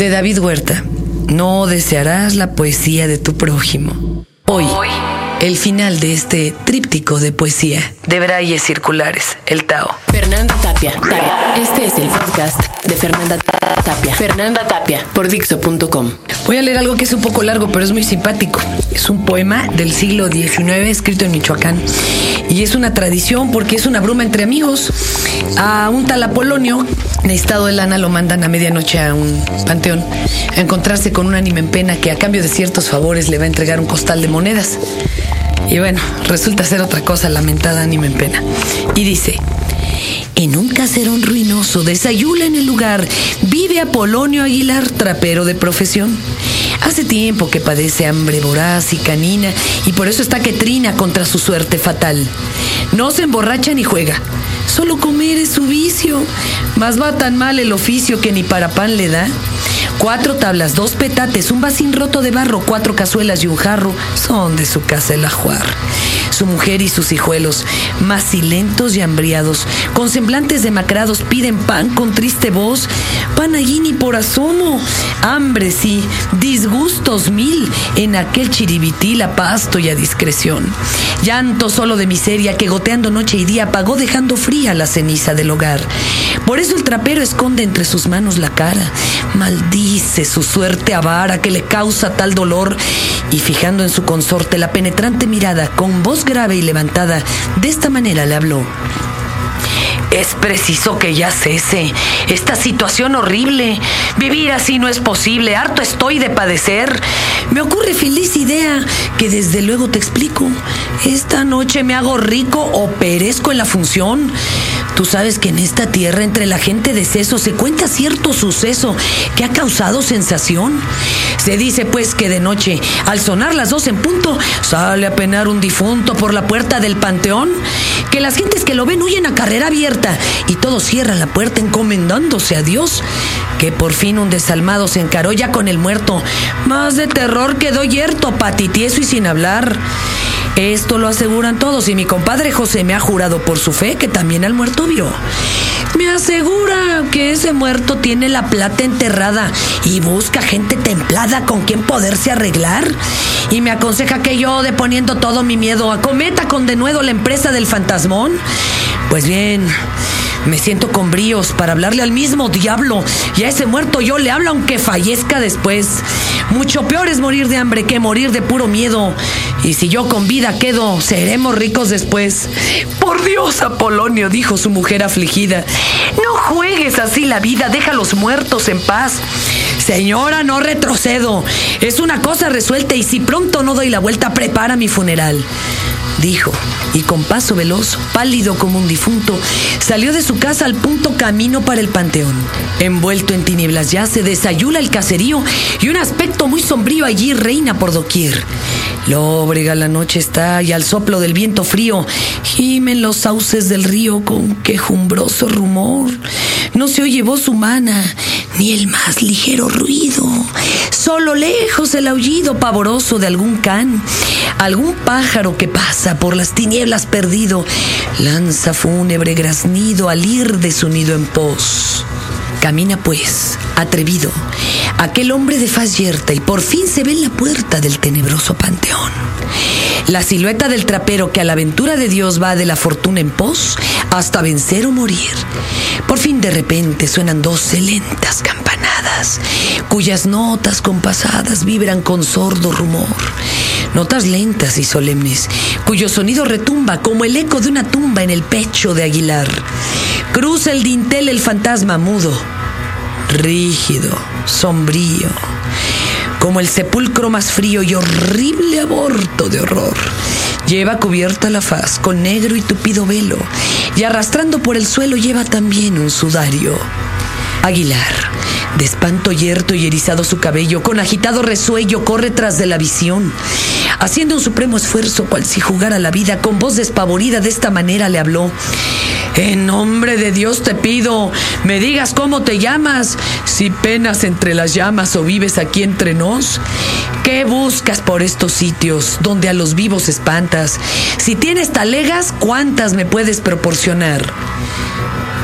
De David Huerta. No desearás la poesía de tu prójimo. Hoy, el final de este tríptico de poesía de Brayes Circulares, el Tao. Fernanda Tapia. Este es el podcast de Fernanda Tapia. Fernanda Tapia por Dixo.com. Voy a leer algo que es un poco largo, pero es muy simpático. Es un poema del siglo XIX escrito en Michoacán. Y es una tradición porque es una bruma entre amigos. A un tal Apolonio, en estado de lana, lo mandan a medianoche a un panteón a encontrarse con un ánima en pena que a cambio de ciertos favores le va a entregar un costal de monedas. Y bueno, resulta ser otra cosa lamentada ánima en pena. Y dice, en un caserón ruinoso de Sayula en el lugar vive Apolonio Aguilar, trapero de profesión. Hace tiempo que padece hambre voraz y canina y por eso está que trina contra su suerte fatal. No se emborracha ni juega, solo comer es su vicio, mas va tan mal el oficio que ni para pan le da. Cuatro tablas, dos petates, un vacín roto de barro, cuatro cazuelas y un jarro son de su casa el ajuar. Su mujer y sus hijuelos, macilentos y hambriados, con semblantes demacrados, piden pan con triste voz, pan allí ni por asomo, hambre sí, disgustos mil, en aquel chiribitil a pasto y a discreción. Llanto solo de miseria que goteando noche y día apagó dejando fría la ceniza del hogar. Por eso el trapero esconde entre sus manos la cara, maldice su suerte avara que le causa tal dolor y fijando en su consorte la penetrante mirada con voz grave y levantada, de esta manera le habló. Es preciso que ya cese esta situación horrible. Vivir así no es posible. Harto estoy de padecer. Me ocurre feliz idea que desde luego te explico. Esta noche me hago rico o perezco en la función. Tú sabes que en esta tierra entre la gente de seso se cuenta cierto suceso que ha causado sensación. Se dice pues que de noche, al sonar las dos en punto, sale a penar un difunto por la puerta del panteón, que las gentes que lo ven huyen a carrera abierta y todos cierran la puerta encomendándose a Dios, que por fin un desalmado se encaró ya con el muerto, más de terror quedó yerto, patitieso y sin hablar. Esto lo aseguran todos y mi compadre José me ha jurado por su fe que también al muerto vio. Me asegura que ese muerto tiene la plata enterrada y busca gente templada con quien poderse arreglar. Y me aconseja que yo, deponiendo todo mi miedo, acometa con denuedo la empresa del fantasmón. Pues bien, me siento con bríos para hablarle al mismo diablo y a ese muerto yo le hablo aunque fallezca después. Mucho peor es morir de hambre que morir de puro miedo. Y si yo con vida quedo, seremos ricos después. Por Dios, Apolonio, dijo su mujer afligida, no juegues así la vida, deja a los muertos en paz. Señora, no retrocedo. Es una cosa resuelta y si pronto no doy la vuelta, prepara mi funeral. Dijo, y con paso veloz, pálido como un difunto, salió de su casa al punto camino para el panteón. Envuelto en tinieblas ya se desayula el caserío y un aspecto muy sombrío allí reina por doquier. Lóbrega la noche está y al soplo del viento frío gimen los sauces del río con quejumbroso rumor. No se oye voz humana ni el más ligero ruido. Solo lejos el aullido pavoroso de algún can, algún pájaro que pasa por las tinieblas perdido, lanza fúnebre graznido al ir de su nido en pos. Camina pues, atrevido, aquel hombre de faz yerta y por fin se ve en la puerta del tenebroso panteón. La silueta del trapero que a la aventura de Dios va de la fortuna en pos hasta vencer o morir. Por fin de repente suenan doce lentas campanadas, cuyas notas compasadas vibran con sordo rumor. Notas lentas y solemnes, cuyo sonido retumba como el eco de una tumba en el pecho de Aguilar. Cruza el dintel el fantasma mudo, rígido, sombrío, como el sepulcro más frío y horrible aborto de horror. Lleva cubierta la faz con negro y tupido velo, y arrastrando por el suelo lleva también un sudario. Aguilar, de espanto yerto y erizado su cabello, con agitado resuello corre tras de la visión. Haciendo un supremo esfuerzo, cual si jugara la vida, con voz despavorida de esta manera le habló. En nombre de Dios te pido, me digas cómo te llamas, si penas entre las llamas o vives aquí entre nos. ¿Qué buscas por estos sitios donde a los vivos espantas? Si tienes talegas, ¿cuántas me puedes proporcionar?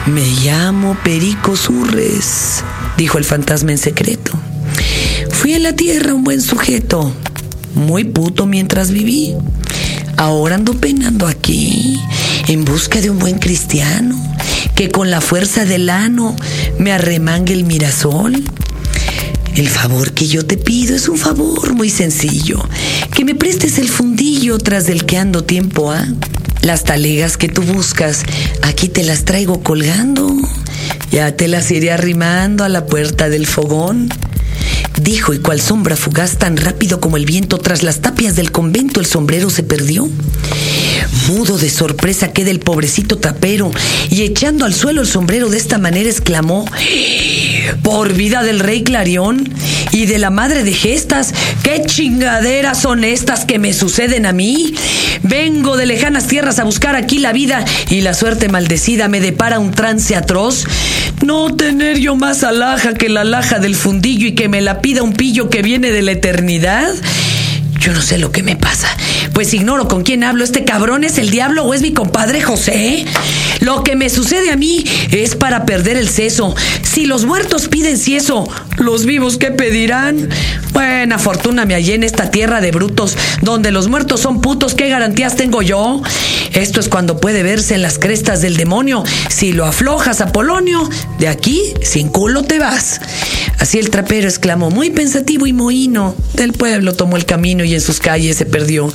Me llamo Perico Surres, dijo el fantasma en secreto. Fui en la tierra un buen sujeto, muy puto mientras viví. Ahora ando penando aquí, en busca de un buen cristiano, que con la fuerza del ano me arremangue el mirasol. El favor que yo te pido es un favor muy sencillo, que me prestes el fundillo tras del que ando tiempo a. Las talegas que tú buscas, aquí te las traigo colgando. Ya te las iré arrimando a la puerta del fogón. Dijo, y cual sombra fugaz tan rápido como el viento tras las tapias del convento el sombrero se perdió. Mudo de sorpresa queda el pobrecito tapero y echando al suelo el sombrero de esta manera exclamó, por vida del rey Clarión y de la madre de gestas, ¿qué chingaderas son estas que me suceden a mí? Vengo de lejanas tierras a buscar aquí la vida y la suerte maldecida me depara un trance atroz. No tener yo más alhaja que la alhaja del fundillo y que me la pida un pillo que viene de la eternidad. Yo no sé lo que me pasa. Pues ignoro con quién hablo. ¿Este cabrón es el diablo o es mi compadre José? Lo que me sucede a mí es para perder el seso. Si los muertos piden cieso, ¿los vivos qué pedirán? Buena fortuna me hallé en esta tierra de brutos, donde los muertos son putos. ¿Qué garantías tengo yo? Esto es cuando puede verse en las crestas del demonio. Si lo aflojas, Apolonio, de aquí sin culo te vas. Así el trapero exclamó, muy pensativo y mohino. Del pueblo tomó el camino y en sus calles se perdió.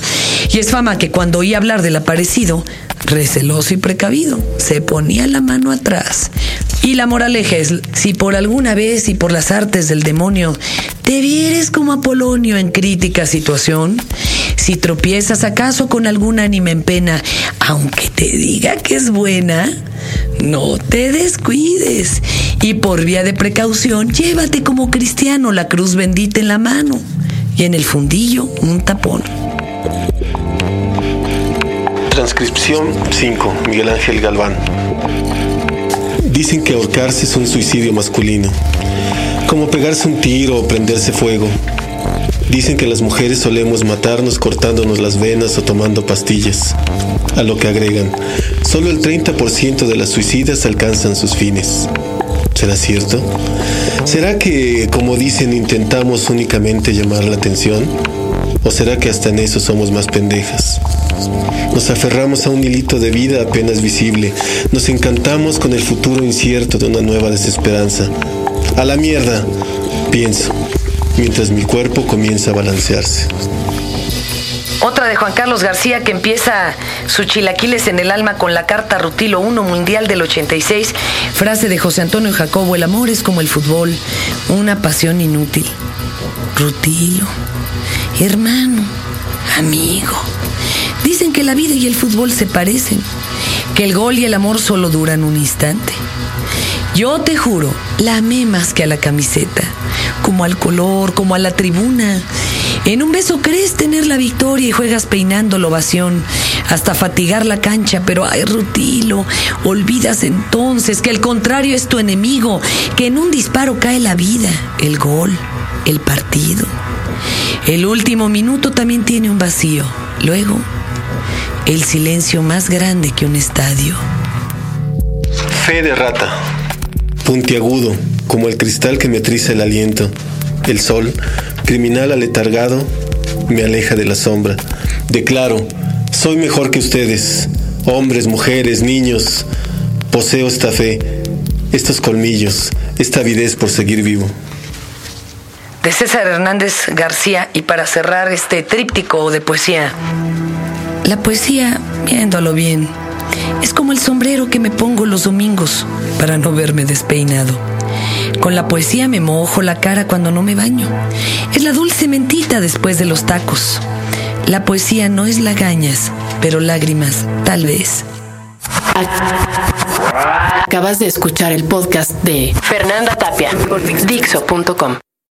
Y es fama que cuando oía hablar del aparecido, receloso y precavido, se ponía la mano atrás. Y la moraleja es, si por alguna vez y por las artes del demonio te vieres como Apolonio en crítica situación, si tropiezas acaso con algún ánima en pena, aunque te diga que es buena, no te descuides y por vía de precaución llévate como cristiano la cruz bendita en la mano y en el fundillo un tapón. Transcripción 5. Miguel Ángel Galván. Dicen que ahorcarse es un suicidio masculino, como pegarse un tiro o prenderse fuego. Dicen que las mujeres solemos matarnos cortándonos las venas o tomando pastillas. A lo que agregan, solo el 30% de las suicidas alcanzan sus fines. ¿Será cierto? ¿Será que, como dicen, intentamos únicamente llamar la atención? ¿O será que hasta en eso somos más pendejas? Nos aferramos a un hilito de vida apenas visible. Nos encantamos con el futuro incierto de una nueva desesperanza. A la mierda, pienso, mientras mi cuerpo comienza a balancearse. Otra de Juan Carlos García que empieza su chilaquiles en el alma con la carta Rutilo 1 Mundial del 86. Frase de José Antonio Jacobo, el amor es como el fútbol, una pasión inútil. Rutilo, hermano, amigo. Dicen que la vida y el fútbol se parecen, que el gol y el amor solo duran un instante. Yo te juro, la amé más que a la camiseta, como al color, como a la tribuna. En un beso crees tener la victoria y juegas peinando la ovación hasta fatigar la cancha, pero ay, Rutilo, olvidas entonces que el contrario es tu enemigo, que en un disparo cae la vida, el gol, el partido. El último minuto también tiene un vacío. Luego, el silencio más grande que un estadio. Fe de rata. Puntiagudo, como el cristal que me triza el aliento. El sol, criminal aletargado, me aleja de la sombra. Declaro, soy mejor que ustedes, hombres, mujeres, niños. Poseo esta fe, estos colmillos, esta avidez por seguir vivo. De César Hernández García y para cerrar este tríptico de poesía. La poesía, viéndolo bien, es como el sombrero que me pongo los domingos para no verme despeinado. Con la poesía me mojo la cara cuando no me baño. Es la dulce mentita después de los tacos. La poesía no es lagañas, pero lágrimas, tal vez. Acabas de escuchar el podcast de Fernanda Tapia por Dixo.com.